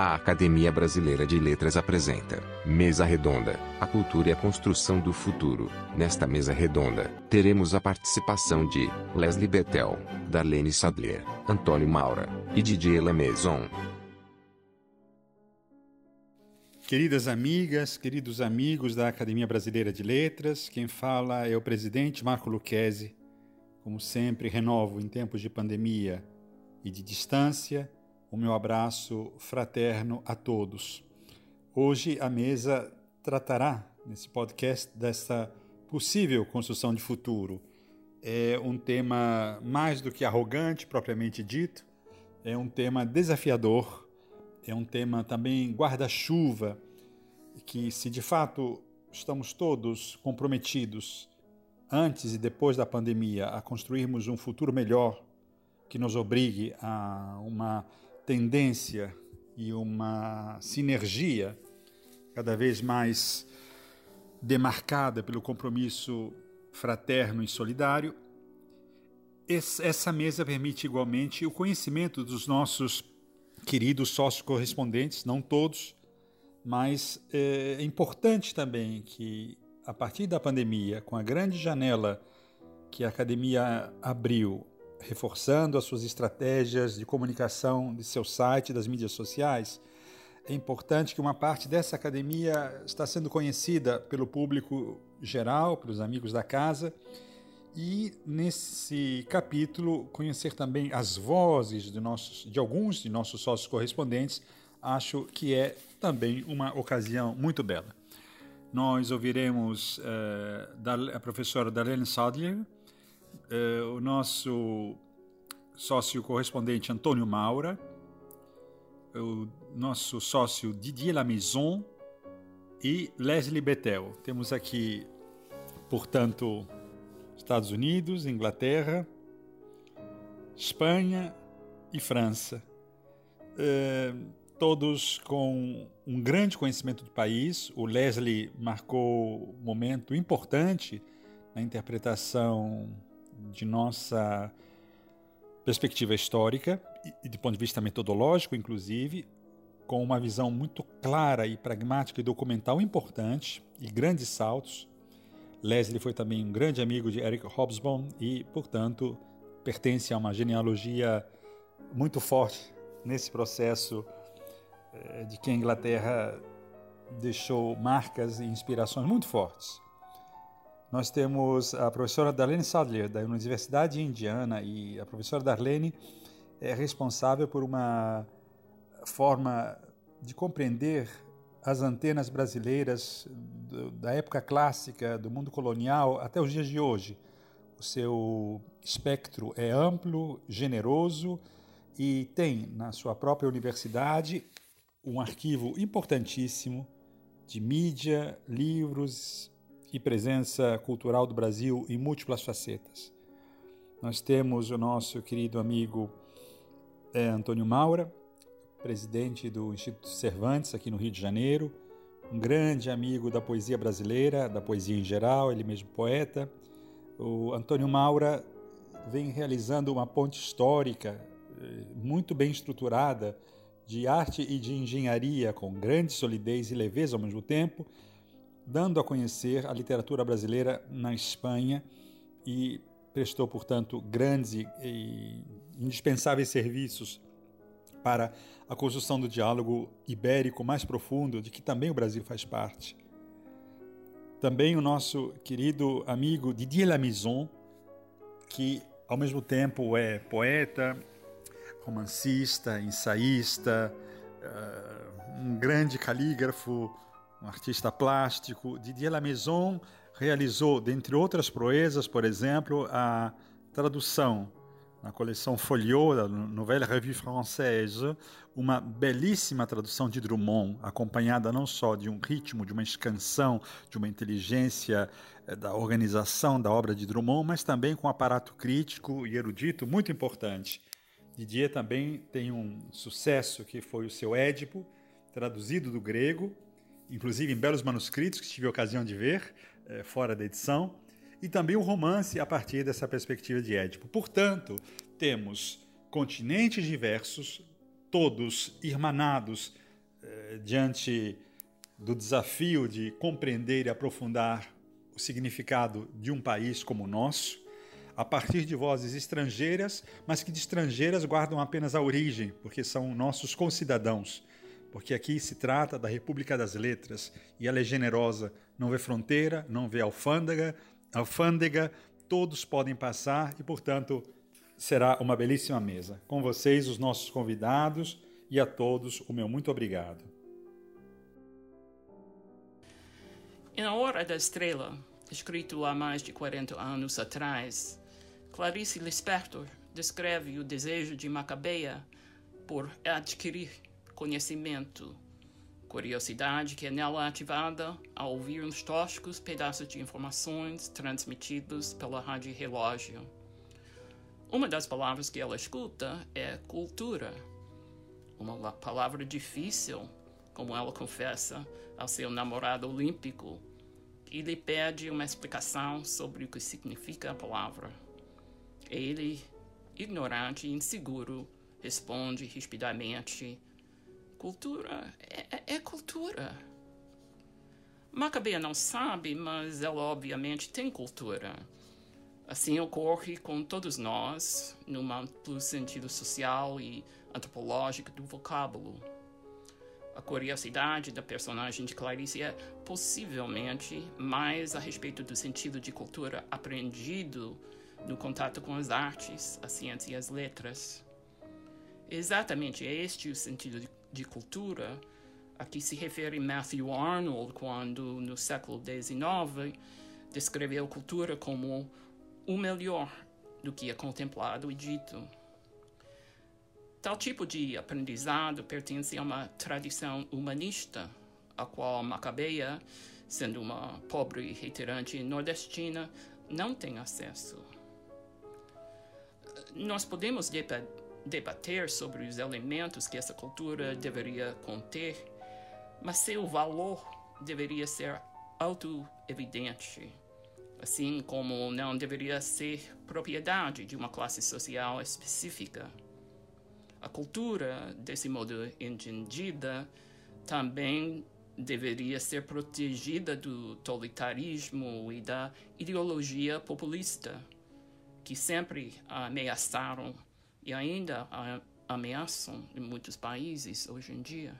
A Academia Brasileira de Letras apresenta Mesa Redonda: A Cultura e a Construção do Futuro. Nesta mesa redonda, teremos a participação de Leslie Bettel, Darlene Sadler, Antônio Maura e Didier Lamaison. Queridas amigas, queridos amigos da Academia Brasileira de Letras, quem fala é o presidente Marco Lucchesi. Como sempre, renovo em tempos de pandemia e de distância o meu abraço fraterno a todos. Hoje a mesa tratará, nesse podcast, dessa possível construção de futuro. É um tema mais do que arrogante, propriamente dito, é um tema desafiador, é um tema também guarda-chuva, que, se de fato estamos todos comprometidos, antes e depois da pandemia, a construirmos um futuro melhor, que nos obrigue a uma tendência e uma sinergia cada vez mais demarcada pelo compromisso fraterno e solidário, essa mesa permite igualmente o conhecimento dos nossos queridos sócios correspondentes, não todos, mas é importante também que, a partir da pandemia, com a grande janela que a academia abriu reforçando as suas estratégias de comunicação de seu site, das mídias sociais, é importante que uma parte dessa academia está sendo conhecida pelo público geral, pelos amigos da casa, e nesse capítulo conhecer também as vozes de, nossos, de alguns de nossos sócios correspondentes, acho que é também uma ocasião muito bela. Nós ouviremos uh, a professora Darlene Sadler, uh, o nosso sócio correspondente Antônio Maura, o nosso sócio Didier Lamaison e Leslie Bettel. Temos aqui, portanto, Estados Unidos, Inglaterra, Espanha e França. Uh, todos com um grande conhecimento do país. O Leslie marcou um momento importante na interpretação de nossa perspectiva histórica e de ponto de vista metodológico, inclusive, com uma visão muito clara e pragmática e documental importante e grandes saltos. Leslie foi também um grande amigo de Eric Hobsbawm e, portanto, pertence a uma genealogia muito forte nesse processo eh, de que a Inglaterra deixou marcas e inspirações muito fortes. Nós temos a professora Darlene Sadler, da Universidade Indiana, e a professora Darlene é responsável por uma forma de compreender as antenas brasileiras da época clássica, do mundo colonial, até os dias de hoje. O seu espectro é amplo, generoso e tem na sua própria universidade um arquivo importantíssimo de mídia, livros, e presença cultural do Brasil em múltiplas facetas. Nós temos o nosso querido amigo é, Antônio Maura, presidente do Instituto Cervantes aqui no Rio de Janeiro, um grande amigo da poesia brasileira, da poesia em geral, ele mesmo poeta. O Antônio Maura vem realizando uma ponte histórica eh, muito bem estruturada de arte e de engenharia com grande solidez e leveza ao mesmo tempo, dando a conhecer a literatura brasileira na Espanha e prestou, portanto, grandes e indispensáveis serviços para a construção do diálogo ibérico mais profundo, de que também o Brasil faz parte. Também o nosso querido amigo Didier Lamison, que ao mesmo tempo é poeta, romancista, ensaísta, uh, um grande calígrafo, um artista plástico. Didier Lamaison realizou, dentre outras proezas, por exemplo, a tradução na coleção Folio, da Nouvelle Revue Française, uma belíssima tradução de Drummond, acompanhada não só de um ritmo, de uma escansão, de uma inteligência eh, da organização da obra de Drummond, mas também com um aparato crítico e erudito muito importante. Didier também tem um sucesso que foi o seu Édipo, traduzido do grego, inclusive em belos manuscritos que tive a ocasião de ver, é, fora da edição, e também o romance a partir dessa perspectiva de Édipo. Portanto, temos continentes diversos, todos irmanados eh, diante do desafio de compreender e aprofundar o significado de um país como o nosso, a partir de vozes estrangeiras, mas que de estrangeiras guardam apenas a origem, porque são nossos concidadãos. Porque aqui se trata da República das Letras e ela é generosa, não vê fronteira, não vê alfândega, alfândega, todos podem passar e, portanto, será uma belíssima mesa. Com vocês, os nossos convidados e a todos o meu muito obrigado. Em Hora da Estrela, escrito há mais de 40 anos atrás, Clarice Lispector descreve o desejo de Macabeia por adquirir conhecimento, curiosidade que é nela ativada ao ouvir uns tóxicos pedaços de informações transmitidos pela rádio relógio. Uma das palavras que ela escuta é cultura, uma palavra difícil, como ela confessa ao seu namorado olímpico, e lhe pede uma explicação sobre o que significa a palavra. Ele, ignorante e inseguro, responde rispidamente: Cultura é, é, é cultura. Macabeia não sabe, mas ela obviamente tem cultura. Assim ocorre com todos nós, num amplo sentido social e antropológico do vocábulo. A curiosidade da personagem de Clarice é possivelmente mais a respeito do sentido de cultura aprendido no contato com as artes, a ciência e as letras. Exatamente este o sentido de, de cultura a que se refere Matthew Arnold quando, no século XIX, descreveu cultura como o melhor do que é contemplado e dito. Tal tipo de aprendizado pertence a uma tradição humanista, a qual Macabeia, sendo uma pobre reiterante nordestina, não tem acesso. Nós podemos debater sobre os elementos que essa cultura deveria conter, mas seu valor deveria ser auto-evidente assim como não deveria ser propriedade de uma classe social específica. A cultura, desse modo entendida, também deveria ser protegida do totalitarismo e da ideologia populista, que sempre ameaçaram e ainda ameaçam em muitos países hoje em dia.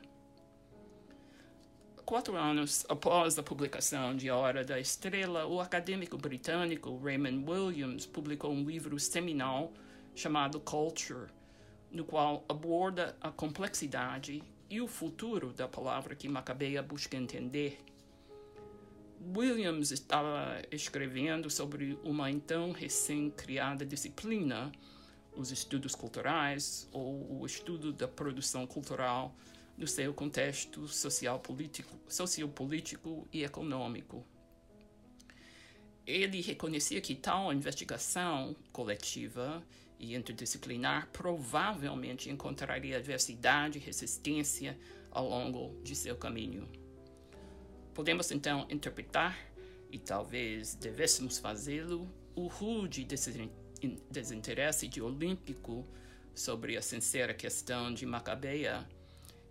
Quatro anos após a publicação de A Hora da Estrela, o acadêmico britânico Raymond Williams publicou um livro seminal chamado Culture, no qual aborda a complexidade e o futuro da palavra que Macabeia busca entender. Williams estava escrevendo sobre uma então recém-criada disciplina, os estudos culturais ou o estudo da produção cultural no seu contexto social político, sociopolítico e econômico. Ele reconhecia que tal investigação coletiva e interdisciplinar provavelmente encontraria adversidade e resistência ao longo de seu caminho. Podemos então interpretar, e talvez devêssemos fazê-lo, o rude desinteresse de Olímpico sobre a sincera questão de Macabeia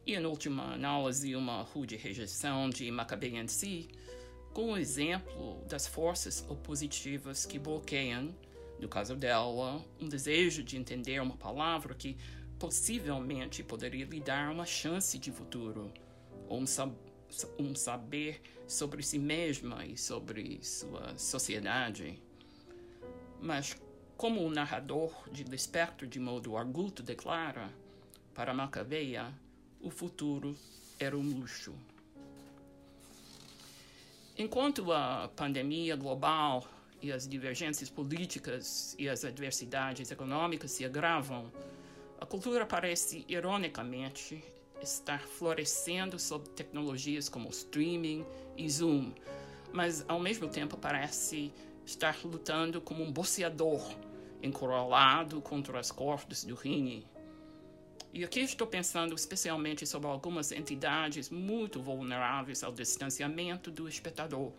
e, em última análise, uma rude rejeição de Macabeia em si, com o exemplo das forças opositivas que bloqueiam, no caso dela, um desejo de entender uma palavra que possivelmente poderia lhe dar uma chance de futuro, ou um, sab um saber sobre si mesma e sobre sua sociedade. Mas, como o narrador de Lispector de modo arguto declara, para Macabeia, o futuro era um luxo. Enquanto a pandemia global e as divergências políticas e as adversidades econômicas se agravam, a cultura parece, ironicamente, estar florescendo sob tecnologias como streaming e Zoom, mas ao mesmo tempo parece estar lutando como um boceador encurralado contra as cordas do ringue e aqui estou pensando especialmente sobre algumas entidades muito vulneráveis ao distanciamento do espectador,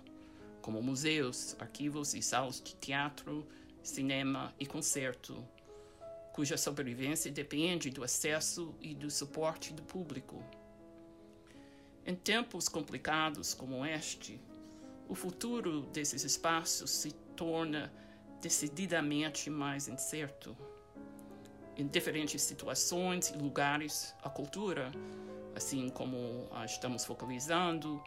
como museus, arquivos e salas de teatro, cinema e concerto, cuja sobrevivência depende do acesso e do suporte do público. Em tempos complicados como este, o futuro desses espaços se torna decididamente mais incerto. Em diferentes situações e lugares, a cultura, assim como a estamos focalizando,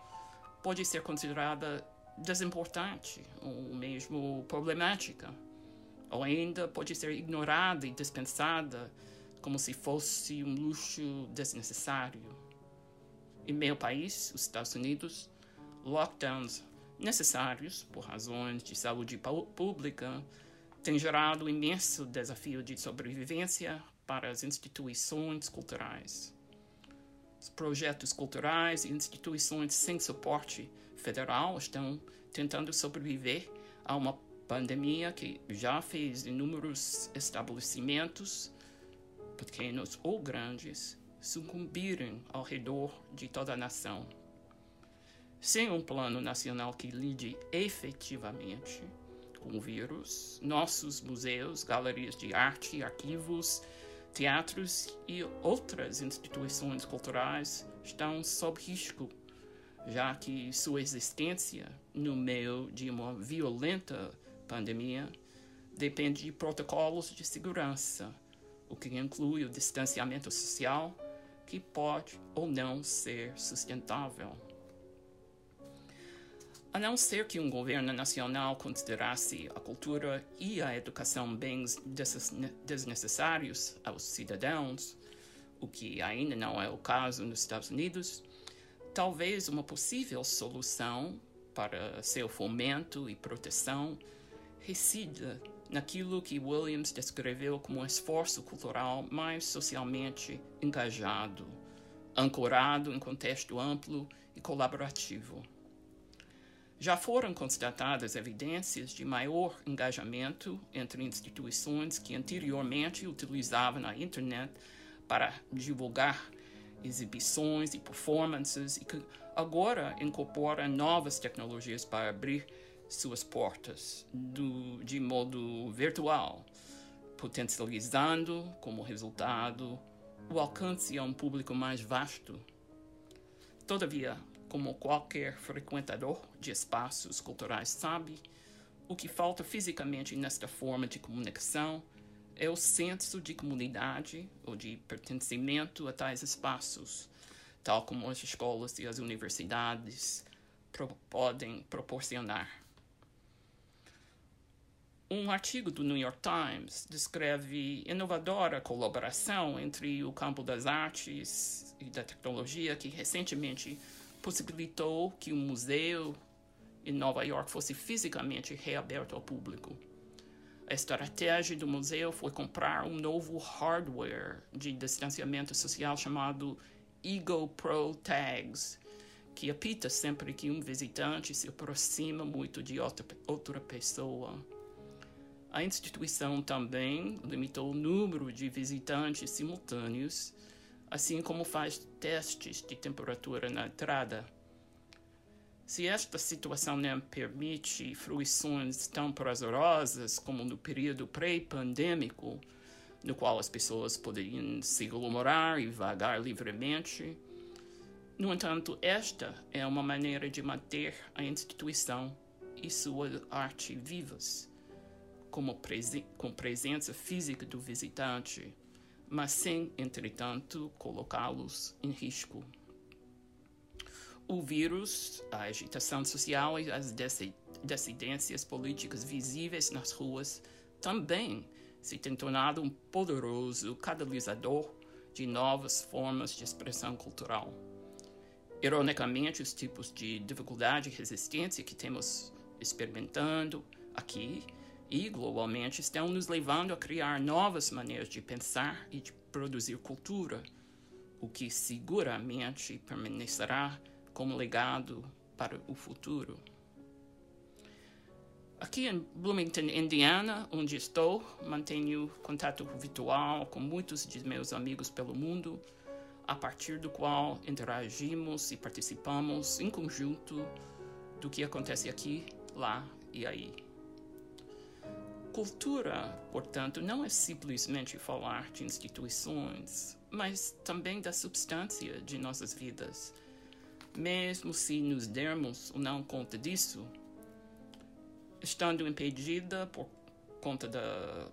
pode ser considerada desimportante ou mesmo problemática, ou ainda pode ser ignorada e dispensada como se fosse um luxo desnecessário. Em meu país, os Estados Unidos, lockdowns necessários por razões de saúde pública têm gerado imenso desafio de sobrevivência para as instituições culturais. Os projetos culturais e instituições sem suporte federal estão tentando sobreviver a uma pandemia que já fez inúmeros estabelecimentos, pequenos ou grandes, sucumbirem ao redor de toda a nação. Sem um plano nacional que lide efetivamente com o vírus, nossos museus, galerias de arte, arquivos, teatros e outras instituições culturais estão sob risco, já que sua existência no meio de uma violenta pandemia depende de protocolos de segurança, o que inclui o distanciamento social, que pode ou não ser sustentável. A não ser que um governo nacional considerasse a cultura e a educação bens desnecessários aos cidadãos, o que ainda não é o caso nos Estados Unidos, talvez uma possível solução para seu fomento e proteção resida naquilo que Williams descreveu como um esforço cultural mais socialmente engajado, ancorado em contexto amplo e colaborativo. Já foram constatadas evidências de maior engajamento entre instituições que anteriormente utilizavam a internet para divulgar exibições e performances e que agora incorporam novas tecnologias para abrir suas portas do, de modo virtual, potencializando como resultado o alcance a um público mais vasto. Todavia, como qualquer frequentador de espaços culturais sabe, o que falta fisicamente nesta forma de comunicação é o senso de comunidade ou de pertencimento a tais espaços, tal como as escolas e as universidades pro podem proporcionar. Um artigo do New York Times descreve inovadora colaboração entre o campo das artes e da tecnologia que recentemente possibilitou que um museu em Nova York fosse fisicamente reaberto ao público. A estratégia do museu foi comprar um novo hardware de distanciamento social chamado Ego Pro Tags, que apita sempre que um visitante se aproxima muito de outra, outra pessoa. A instituição também limitou o número de visitantes simultâneos assim como faz testes de temperatura na entrada. Se esta situação não permite fruições tão prazerosas como no período pré-pandêmico, no qual as pessoas poderiam se aglomerar e vagar livremente, no entanto, esta é uma maneira de manter a instituição e sua arte vivas, como presen com presença física do visitante mas sem, entretanto, colocá-los em risco. O vírus, a agitação social e as dissidências políticas visíveis nas ruas também se têm tornado um poderoso catalisador de novas formas de expressão cultural. Ironicamente, os tipos de dificuldade e resistência que temos experimentando aqui e globalmente estão nos levando a criar novas maneiras de pensar e de produzir cultura, o que seguramente permanecerá como legado para o futuro. Aqui em Bloomington, Indiana, onde estou, mantenho contato virtual com muitos de meus amigos pelo mundo, a partir do qual interagimos e participamos em conjunto do que acontece aqui, lá e aí. Cultura, portanto, não é simplesmente falar de instituições, mas também da substância de nossas vidas. mesmo se nos dermos ou não conta disso, estando impedida por conta da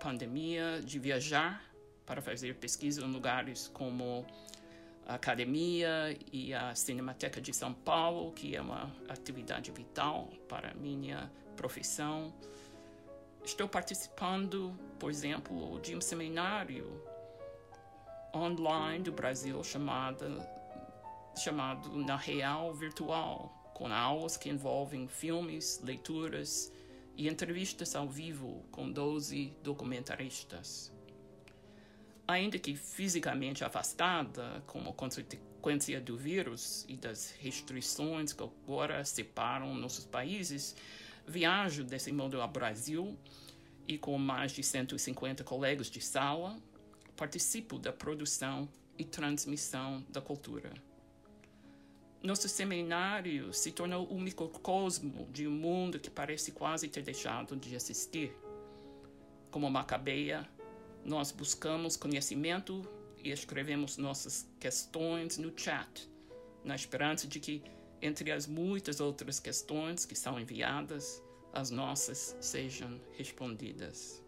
pandemia de viajar para fazer pesquisa em lugares como a academia e a Cinemateca de São Paulo, que é uma atividade vital para a minha profissão. Estou participando, por exemplo, de um seminário online do Brasil chamado, chamado Na Real Virtual, com aulas que envolvem filmes, leituras e entrevistas ao vivo com 12 documentaristas. Ainda que fisicamente afastada, como consequência do vírus e das restrições que agora separam nossos países, viajo desse modo ao Brasil e com mais de 150 colegas de sala, participo da produção e transmissão da cultura. Nosso seminário se tornou um microcosmo de um mundo que parece quase ter deixado de existir. Como Macabeia, nós buscamos conhecimento e escrevemos nossas questões no chat, na esperança de que, entre as muitas outras questões que são enviadas, as nossas sejam respondidas.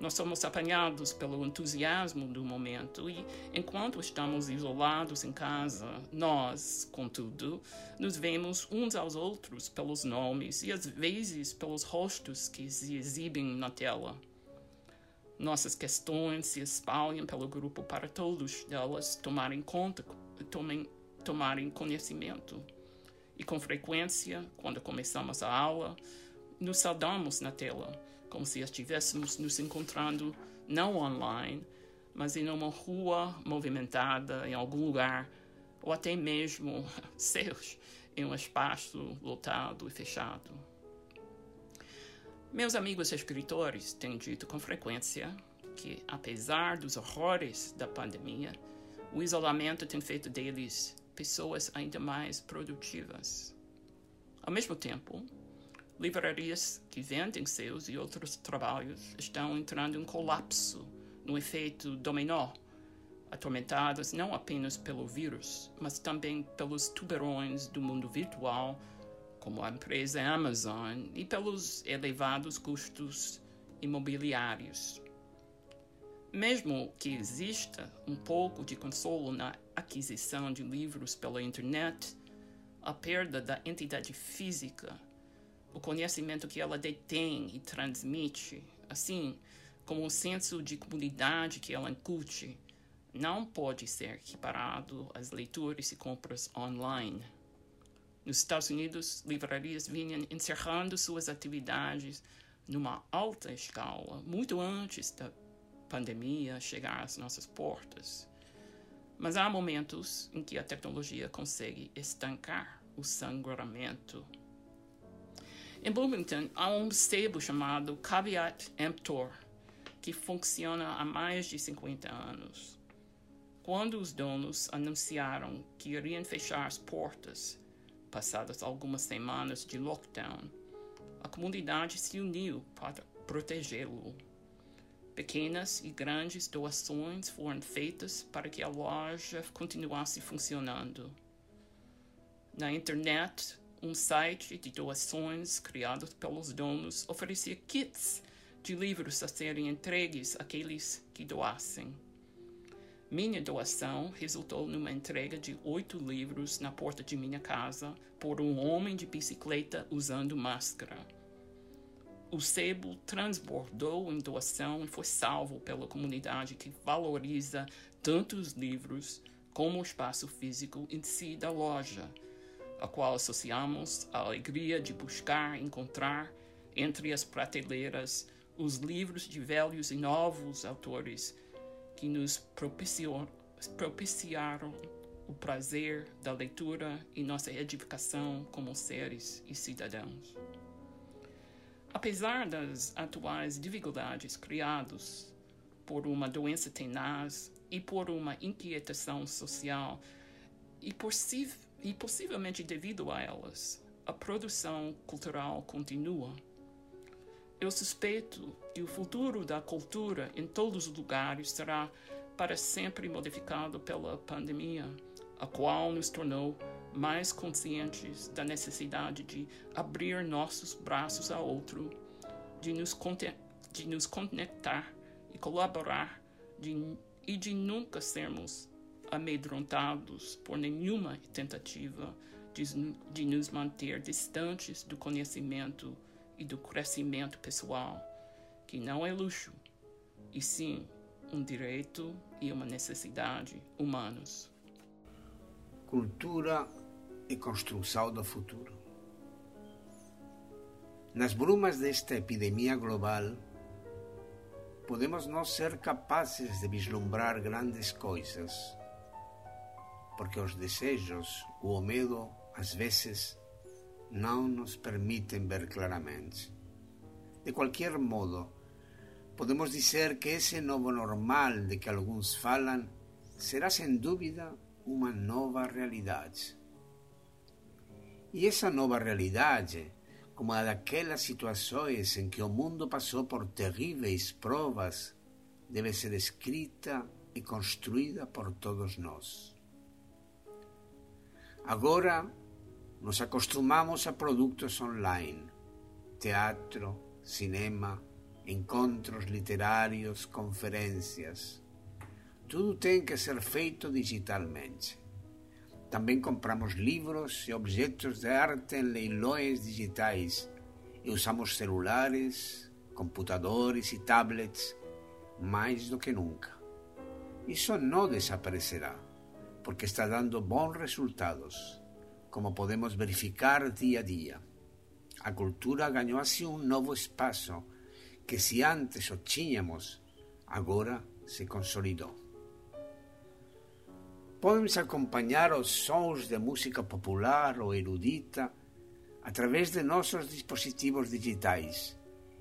Nós somos apanhados pelo entusiasmo do momento e, enquanto estamos isolados em casa, nós, contudo, nos vemos uns aos outros pelos nomes e às vezes pelos rostos que se exibem na tela. Nossas questões se espalham pelo grupo para todos delas tomarem conta, tomem, tomarem conhecimento. E com frequência, quando começamos a aula, nos saudamos na tela, como se estivéssemos nos encontrando não online, mas em uma rua movimentada em algum lugar, ou até mesmo, seus, em um espaço lotado e fechado. Meus amigos escritores têm dito com frequência que, apesar dos horrores da pandemia, o isolamento tem feito deles pessoas ainda mais produtivas. Ao mesmo tempo, livrarias que vendem seus e outros trabalhos estão entrando em colapso no efeito dominó, atormentadas não apenas pelo vírus, mas também pelos tubarões do mundo virtual como a empresa Amazon, e pelos elevados custos imobiliários. Mesmo que exista um pouco de consolo na aquisição de livros pela internet, a perda da entidade física, o conhecimento que ela detém e transmite, assim como o senso de comunidade que ela incute, não pode ser equiparado às leituras e compras online. Nos Estados Unidos, livrarias vinham encerrando suas atividades numa alta escala, muito antes da pandemia chegar às nossas portas. Mas há momentos em que a tecnologia consegue estancar o sangramento. Em Bloomington, há um sebo chamado Caveat Emptor, que funciona há mais de 50 anos. Quando os donos anunciaram que iriam fechar as portas passadas algumas semanas de lockdown, a comunidade se uniu para protegê-lo. Pequenas e grandes doações foram feitas para que a loja continuasse funcionando. Na internet, um site de doações criado pelos donos oferecia kits de livros a serem entregues àqueles que doassem. Minha doação resultou numa entrega de oito livros na porta de minha casa por um homem de bicicleta usando máscara. O sebo transbordou em doação e foi salvo pela comunidade que valoriza tanto os livros como o espaço físico em si da loja, a qual associamos a alegria de buscar encontrar entre as prateleiras os livros de velhos e novos autores que nos propiciaram o prazer da leitura e nossa edificação como seres e cidadãos. Apesar das atuais dificuldades criadas por uma doença tenaz e por uma inquietação social, e, possi e possivelmente devido a elas, a produção cultural continua. Eu suspeito que o futuro da cultura em todos os lugares será para sempre modificado pela pandemia, a qual nos tornou mais conscientes da necessidade de abrir nossos braços a outro, de nos, de nos conectar e colaborar, de, e de nunca sermos amedrontados por nenhuma tentativa de, de nos manter distantes do conhecimento e do crescimento pessoal, que não é luxo, e sim um direito e uma necessidade humanos. Cultura e construção do futuro. Nas brumas desta epidemia global, podemos não ser capazes de vislumbrar grandes coisas, porque os desejos ou o medo, às vezes, não nos permitem ver claramente. De qualquer modo, podemos dizer que esse novo normal de que alguns falam será sem dúvida uma nova realidade. E essa nova realidade, como a daquelas situações em que o mundo passou por terríveis provas, deve ser escrita e construída por todos nós. Agora nos acostumamos a produtos online, teatro, cinema, encontros literários, conferências. Tudo tem que ser feito digitalmente. Também compramos livros e objetos de arte em leilões digitais e usamos celulares, computadores e tablets mais do que nunca. Isso não desaparecerá, porque está dando bons resultados, como podemos verificar dia a dia. A cultura ganhou assim um novo espaço que, se antes o tínhamos, agora se consolidou. Podemos acompanhar os sons de música popular ou erudita através de nossos dispositivos digitais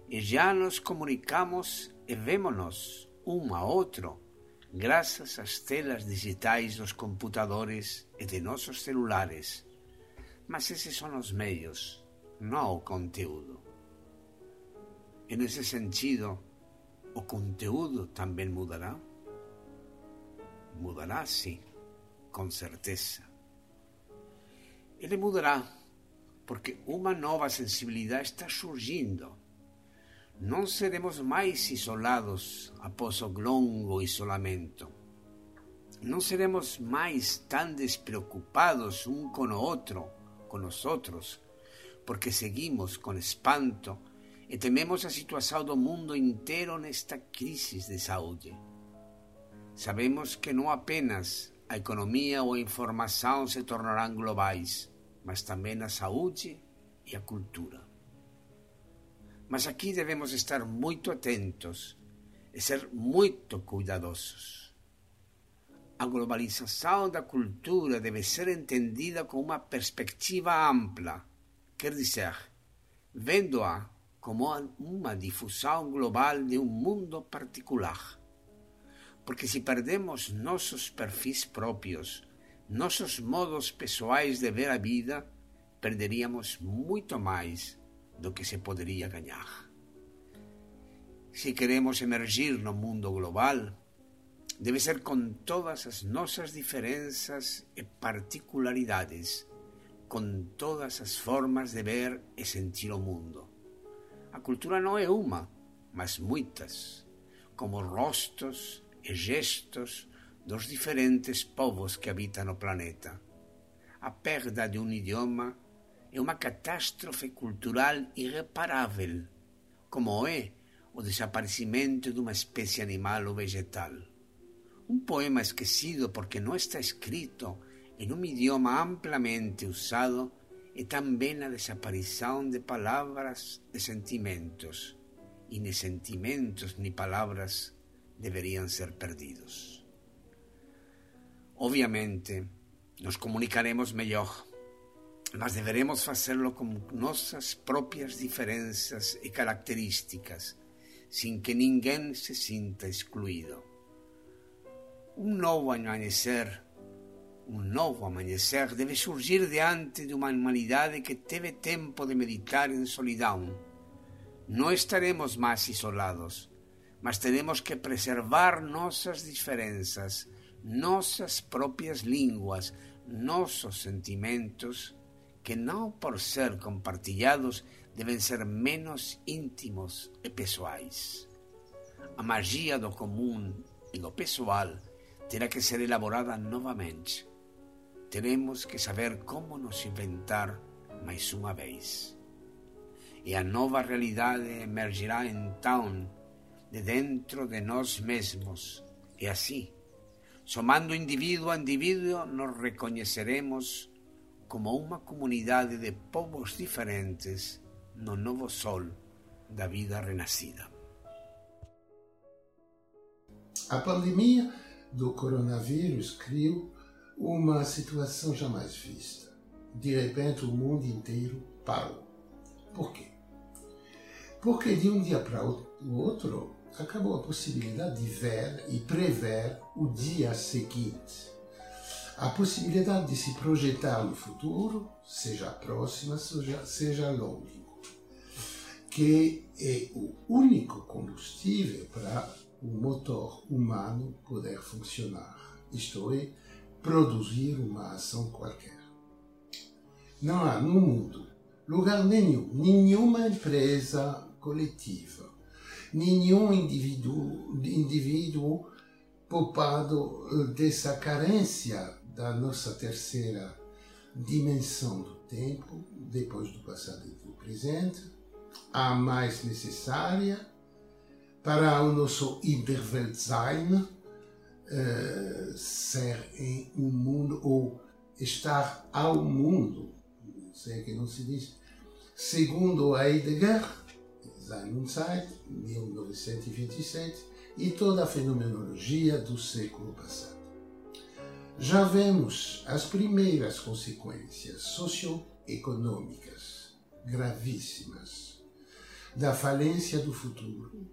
e já nos comunicamos e vemos-nos um a outro graças às telas digitais dos computadores e de nossos celulares. Mas esses são os meios, não o conteúdo. E nesse sentido, o conteúdo também mudará? Mudará, sim com certeza. Ele mudará, porque uma nova sensibilidade está surgindo. Não seremos mais isolados após o longo isolamento. Não seremos mais tão despreocupados um com o outro, com os porque seguimos com espanto e tememos a situação do mundo inteiro nesta crise de saúde. Sabemos que não apenas a economia ou a informação se tornarão globais, mas também a saúde e a cultura. Mas aqui devemos estar muito atentos e ser muito cuidadosos. A globalização da cultura deve ser entendida com uma perspectiva ampla, quer dizer, vendo-a como uma difusão global de um mundo particular porque se perdemos nossos perfis próprios, nossos modos pessoais de ver a vida, perderíamos muito mais do que se poderia ganhar. Se queremos emergir no mundo global, deve ser com todas as nossas diferenças e particularidades, com todas as formas de ver e sentir o mundo. A cultura não é uma, mas muitas, como rostos, e gestos dos diferentes povos que habitam o planeta. A perda de um idioma é uma catástrofe cultural irreparável, como é o desaparecimento de uma espécie animal ou vegetal. Um poema esquecido porque não está escrito em um idioma amplamente usado é também a desaparição de palavras de sentimentos, e nem sentimentos nem palavras deberían ser perdidos. Obviamente, nos comunicaremos mellor, mas deberemos facelo con nosas propias diferenzas e características, sin que ninguén se sinta excluído. Un novo amanhecer, un novo amanhecer debe surgir diante de unha humanidade que teve tempo de meditar en solidão. Non estaremos máis isolados, mas tenemos que preservar nossas diferenças, nossas próprias línguas, nossos sentimentos, que não por ser compartilhados devem ser menos íntimos e pessoais. A magia do comum e do pessoal terá que ser elaborada novamente. Teremos que saber como nos inventar mais uma vez. E a nova realidade emergirá então de dentro de nós mesmos. E assim, somando indivíduo a indivíduo, nos reconheceremos como uma comunidade de povos diferentes no novo sol da vida renascida. A pandemia do coronavírus criou uma situação jamais vista. De repente, o mundo inteiro parou. Por quê? Porque de um dia para o outro acabou a possibilidade de ver e prever o dia seguinte. A possibilidade de se projetar no futuro, seja próxima, seja, seja que é o único combustível para o motor humano poder funcionar, isto é, produzir uma ação qualquer. Não há no mundo lugar nenhum, nenhuma empresa coletiva, nenhum indivíduo, indivíduo poupado eh, dessa carência da nossa terceira dimensão do tempo, depois do passado e do presente, a mais necessária para o nosso Interweltsein, uh, ser em um mundo ou estar ao mundo, sei que não se diz, segundo Heidegger, Zeit, 1927, e toda a fenomenologia do século passado. Já vemos as primeiras consequências socioeconômicas gravíssimas da falência do futuro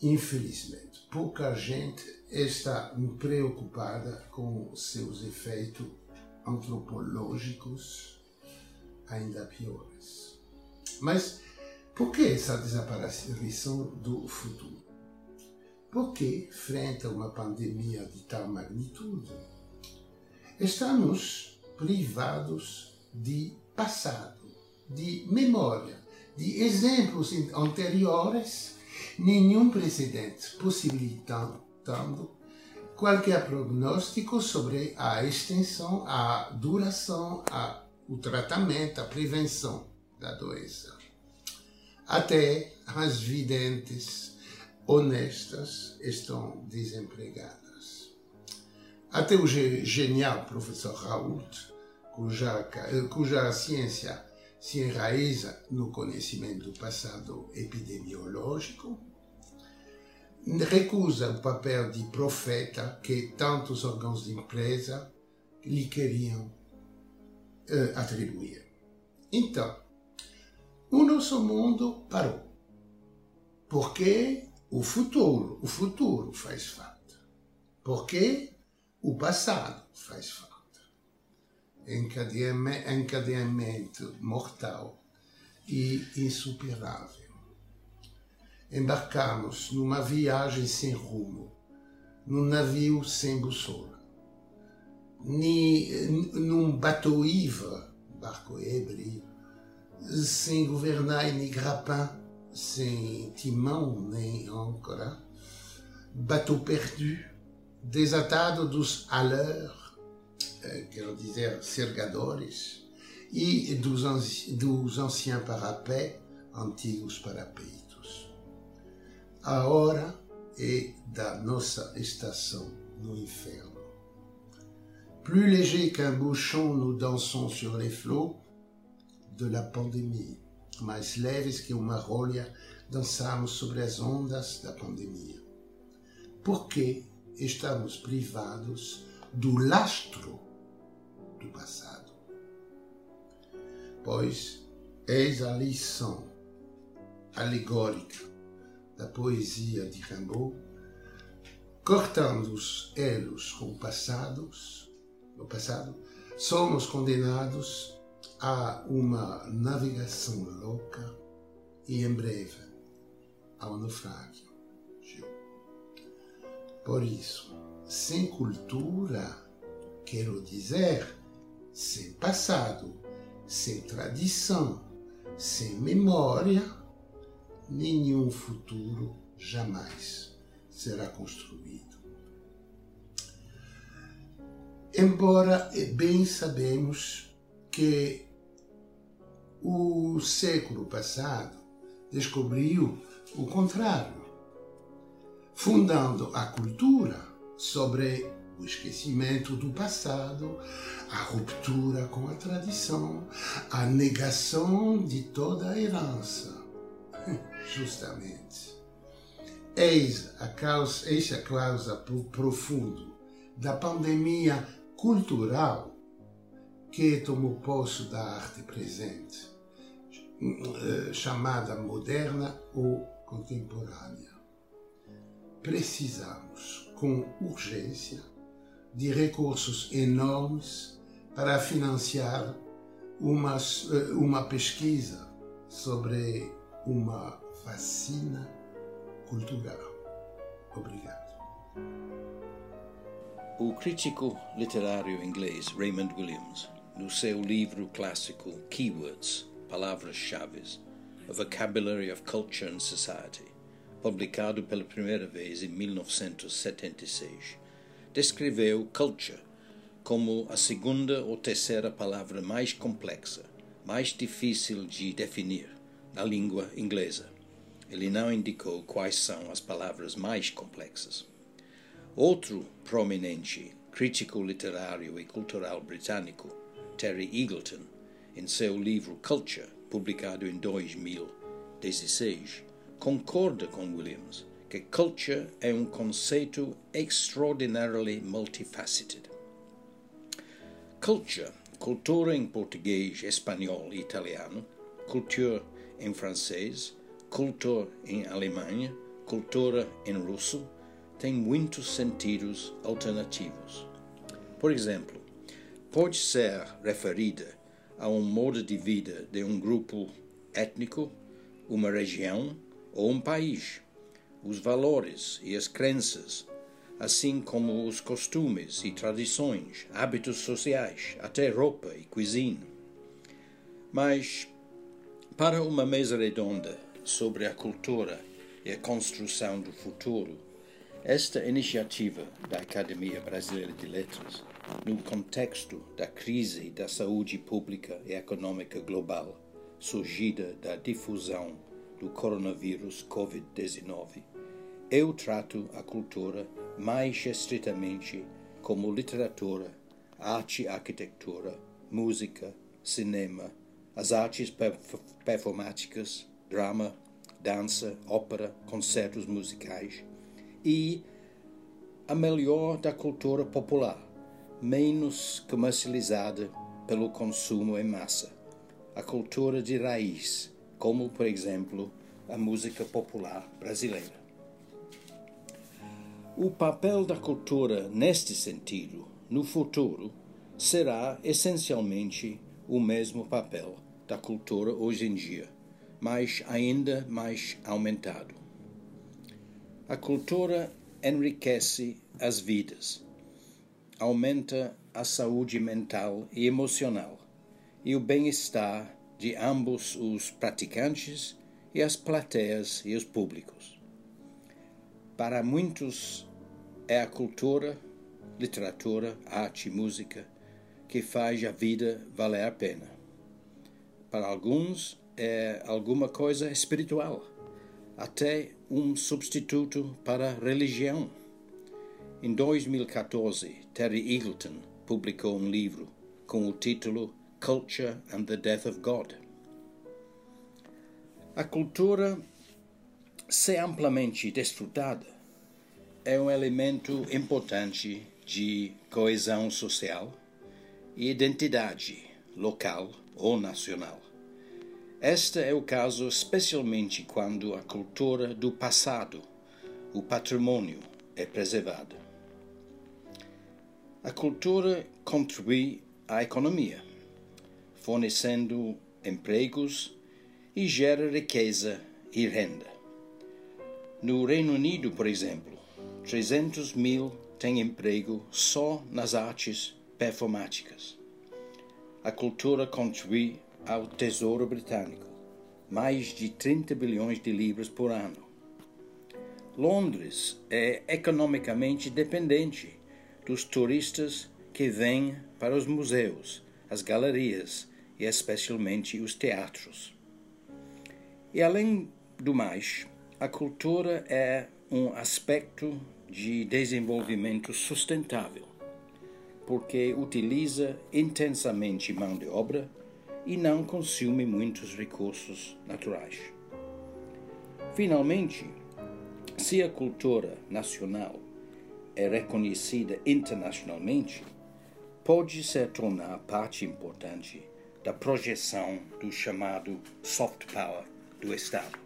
Infelizmente, pouca gente está preocupada com seus efeitos antropológicos ainda piores. Mas por que essa desaparição do futuro? Porque, frente a uma pandemia de tal magnitude, estamos privados de passado, de memória, de exemplos anteriores nenhum precedente possibilitando qualquer prognóstico sobre a extensão, a duração, a, o tratamento, a prevenção da doença. Até as videntes honestas estão desempregadas. Até o genial professor Raoult, cuja, cuja ciência se enraiza no conhecimento do passado epidemiológico, recusa o papel de profeta que tantos órgãos de empresa lhe queriam uh, atribuir. Então, o nosso mundo parou. Porque o futuro, o futuro faz falta. Porque o passado faz falta. Encadeamento mortal e insuperável embarcamos numa viagem sem rumo, num navio sem bússola, num batoíva, barco ébrio, sem governar nem grapin, sem timão nem âncora, bateau perdu, desatado dos haleurs, eh, quero dizer, sergadores, e dos, anciens parapés, antigos parapés a hora é da nossa estação no inferno. Plus léger qu'un bouchon, nous dansons sur les flots de la pandemia. Mais leves que uma rolha, dançamos sobre as ondas da pandemia. Porque estamos privados do lastro do passado. Pois eis a lição alegórica da poesia de Rimbaud, cortando os elos com o passado, no passado, somos condenados a uma navegação louca e em breve ao naufrágio. Por isso, sem cultura, quero dizer, sem passado, sem tradição, sem memória, nenhum futuro jamais será construído. Embora bem sabemos que o século passado descobriu o contrário, fundando a cultura sobre o esquecimento do passado, a ruptura com a tradição, a negação de toda a herança. Justamente. Eis a causa, eis a causa profunda da pandemia cultural que tomou posse da arte presente, eh, chamada moderna ou contemporânea. Precisamos, com urgência, de recursos enormes para financiar uma, eh, uma pesquisa sobre uma vacina cultural. Obrigado. O crítico literário inglês Raymond Williams, no seu livro clássico Keywords, Palavras-Chave, A Vocabulary of Culture and Society, publicado pela primeira vez em 1976, descreveu culture como a segunda ou terceira palavra mais complexa, mais difícil de definir na língua inglesa. Ele não indicou quais são as palavras mais complexas. Outro prominente crítico literário e cultural britânico, Terry Eagleton, em seu livro Culture, publicado em 2016, concorda com Williams que culture é um conceito extraordinarily multifaceted. Culture, cultura em português, espanhol e italiano, culture em francês, culture em alemão, cultura em russo, tem muitos sentidos alternativos. Por exemplo, pode ser referida a um modo de vida de um grupo étnico, uma região ou um país os valores e as crenças, assim como os costumes e tradições, hábitos sociais, até roupa e cuisine. Mas, para uma mesa redonda sobre a cultura e a construção do futuro, esta iniciativa da Academia Brasileira de Letras, no contexto da crise da saúde pública e econômica global surgida da difusão do coronavírus Covid-19, eu trato a cultura mais estritamente como literatura, arte e arquitetura, música, cinema, as artes performáticas, drama, dança, ópera, concertos musicais e a melhor da cultura popular, menos comercializada pelo consumo em massa, a cultura de raiz como, por exemplo, a música popular brasileira. O papel da cultura neste sentido, no futuro, será essencialmente o mesmo papel da cultura hoje em dia, mas ainda mais aumentado. A cultura enriquece as vidas, aumenta a saúde mental e emocional e o bem-estar de ambos os praticantes e as plateias e os públicos. Para muitos é a cultura, literatura, arte e música que faz a vida valer a pena. Para alguns é alguma coisa espiritual, até um substituto para a religião. Em 2014, Terry Eagleton publicou um livro com o título Culture and the Death of God. A cultura, se amplamente desfrutada, é um elemento importante de coesão social e identidade local ou nacional. Este é o caso especialmente quando a cultura do passado, o patrimônio, é preservada. A cultura contribui à economia fornecendo empregos e gera riqueza e renda. No Reino Unido, por exemplo, 300 mil tem emprego só nas artes performáticas. A cultura contribui ao Tesouro Britânico mais de 30 bilhões de libras por ano. Londres é economicamente dependente dos turistas que vêm para os museus, as galerias e especialmente os teatros. E além do mais, a cultura é um aspecto de desenvolvimento sustentável, porque utiliza intensamente mão de obra e não consome muitos recursos naturais. Finalmente, se a cultura nacional é reconhecida internacionalmente, pode se tornar parte importante da projeção do chamado soft power do Estado.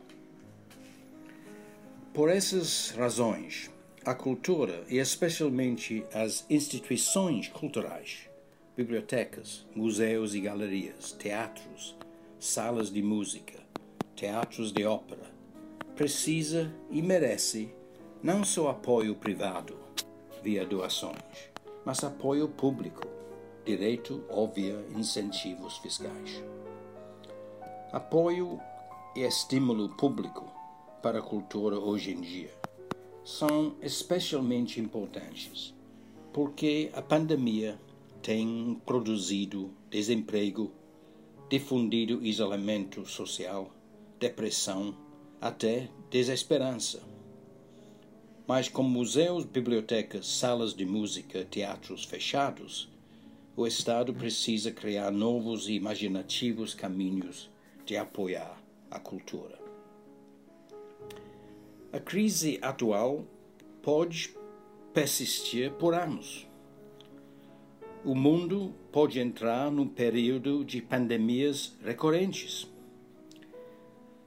Por essas razões, a cultura e especialmente as instituições culturais, bibliotecas, museus e galerias, teatros, salas de música, teatros de ópera, precisa e merece não só apoio privado via doações, mas apoio público, direito ou via incentivos fiscais. Apoio e estímulo público para a cultura hoje em dia são especialmente importantes porque a pandemia tem produzido desemprego, difundido isolamento social, depressão, até desesperança. Mas com museus, bibliotecas, salas de música, teatros fechados, o Estado precisa criar novos e imaginativos caminhos de apoiar a cultura. A crise atual pode persistir por anos. O mundo pode entrar num período de pandemias recorrentes.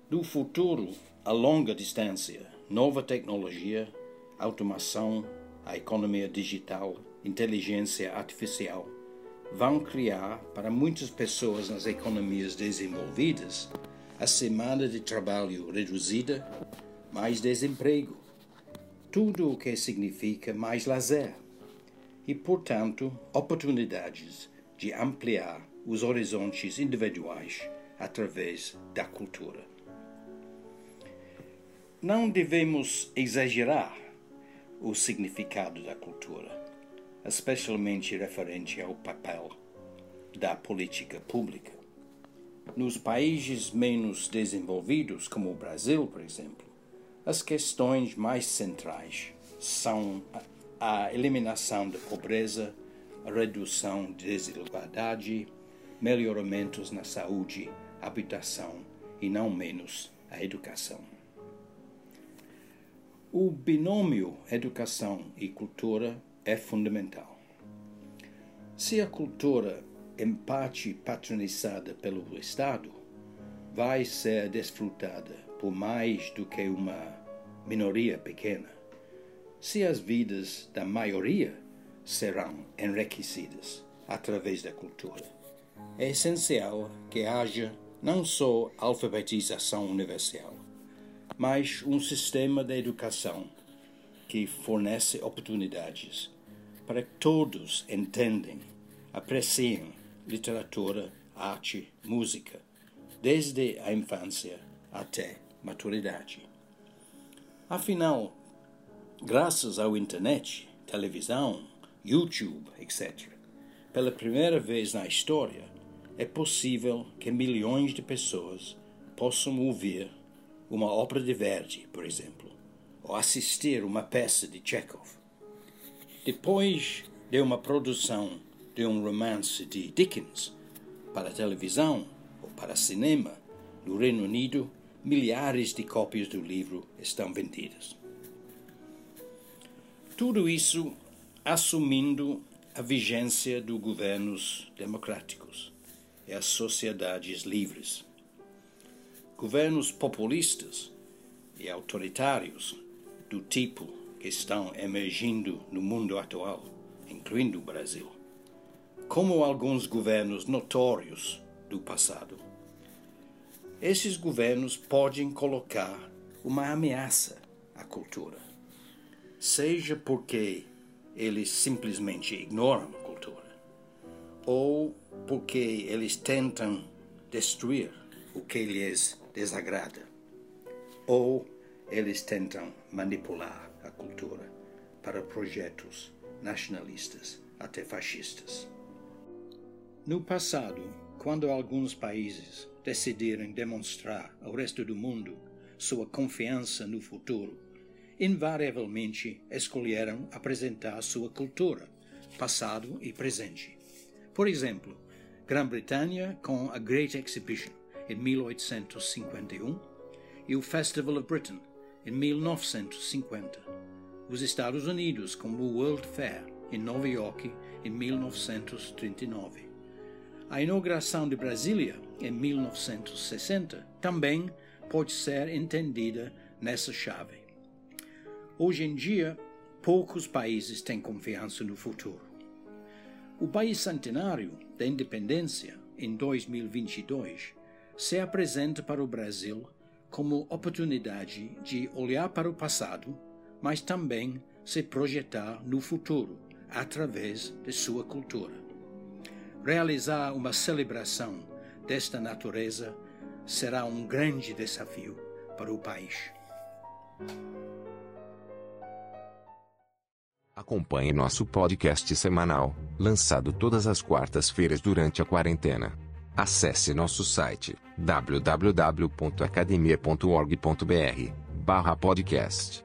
No futuro, a longa distância, nova tecnologia, automação, a economia digital, inteligência artificial vão criar para muitas pessoas nas economias desenvolvidas a semana de trabalho reduzida, mais desemprego, tudo o que significa mais lazer e, portanto, oportunidades de ampliar os horizontes individuais através da cultura. Não devemos exagerar o significado da cultura, especialmente referente ao papel da política pública. Nos países menos desenvolvidos, como o Brasil, por exemplo, as questões mais centrais são a eliminação da pobreza, a redução de desigualdade, melhoramentos na saúde, habitação e, não menos, a educação. O binômio educação e cultura é fundamental. Se a cultura, em parte patronizada pelo Estado, vai ser desfrutada por mais do que uma minoria pequena, se as vidas da maioria serão enriquecidas através da cultura, é essencial que haja não só alfabetização universal, mas um sistema de educação que fornece oportunidades para que todos entendem, apreciem literatura, arte, música, desde a infância até maturidade. Afinal, graças ao internet, televisão, YouTube, etc., pela primeira vez na história, é possível que milhões de pessoas possam ouvir uma ópera de Verdi, por exemplo, ou assistir uma peça de Chekhov. Depois de uma produção de um romance de Dickens para televisão ou para cinema no Reino Unido, milhares de cópias do livro estão vendidas. Tudo isso assumindo a vigência dos governos democráticos e as sociedades livres governos populistas e autoritários do tipo que estão emergindo no mundo atual, incluindo o Brasil, como alguns governos notórios do passado. Esses governos podem colocar uma ameaça à cultura, seja porque eles simplesmente ignoram a cultura, ou porque eles tentam destruir o que lhes desagrada, ou eles tentam manipular a cultura para projetos nacionalistas até fascistas. No passado, quando alguns países decidiram demonstrar ao resto do mundo sua confiança no futuro, invariavelmente escolheram apresentar sua cultura, passado e presente. Por exemplo, Grã-Bretanha com a Great Exhibition em 1851 e o Festival of Britain em 1950. Os Estados Unidos com o World Fair em Nova York em 1939. A inauguração de Brasília em 1960 também pode ser entendida nessa chave. Hoje em dia, poucos países têm confiança no futuro. O país centenário da independência, em 2022, se apresenta para o Brasil como oportunidade de olhar para o passado, mas também se projetar no futuro através de sua cultura. Realizar uma celebração desta natureza será um grande desafio para o país. Acompanhe nosso podcast semanal, lançado todas as quartas-feiras durante a quarentena. Acesse nosso site www.academia.org.br/podcast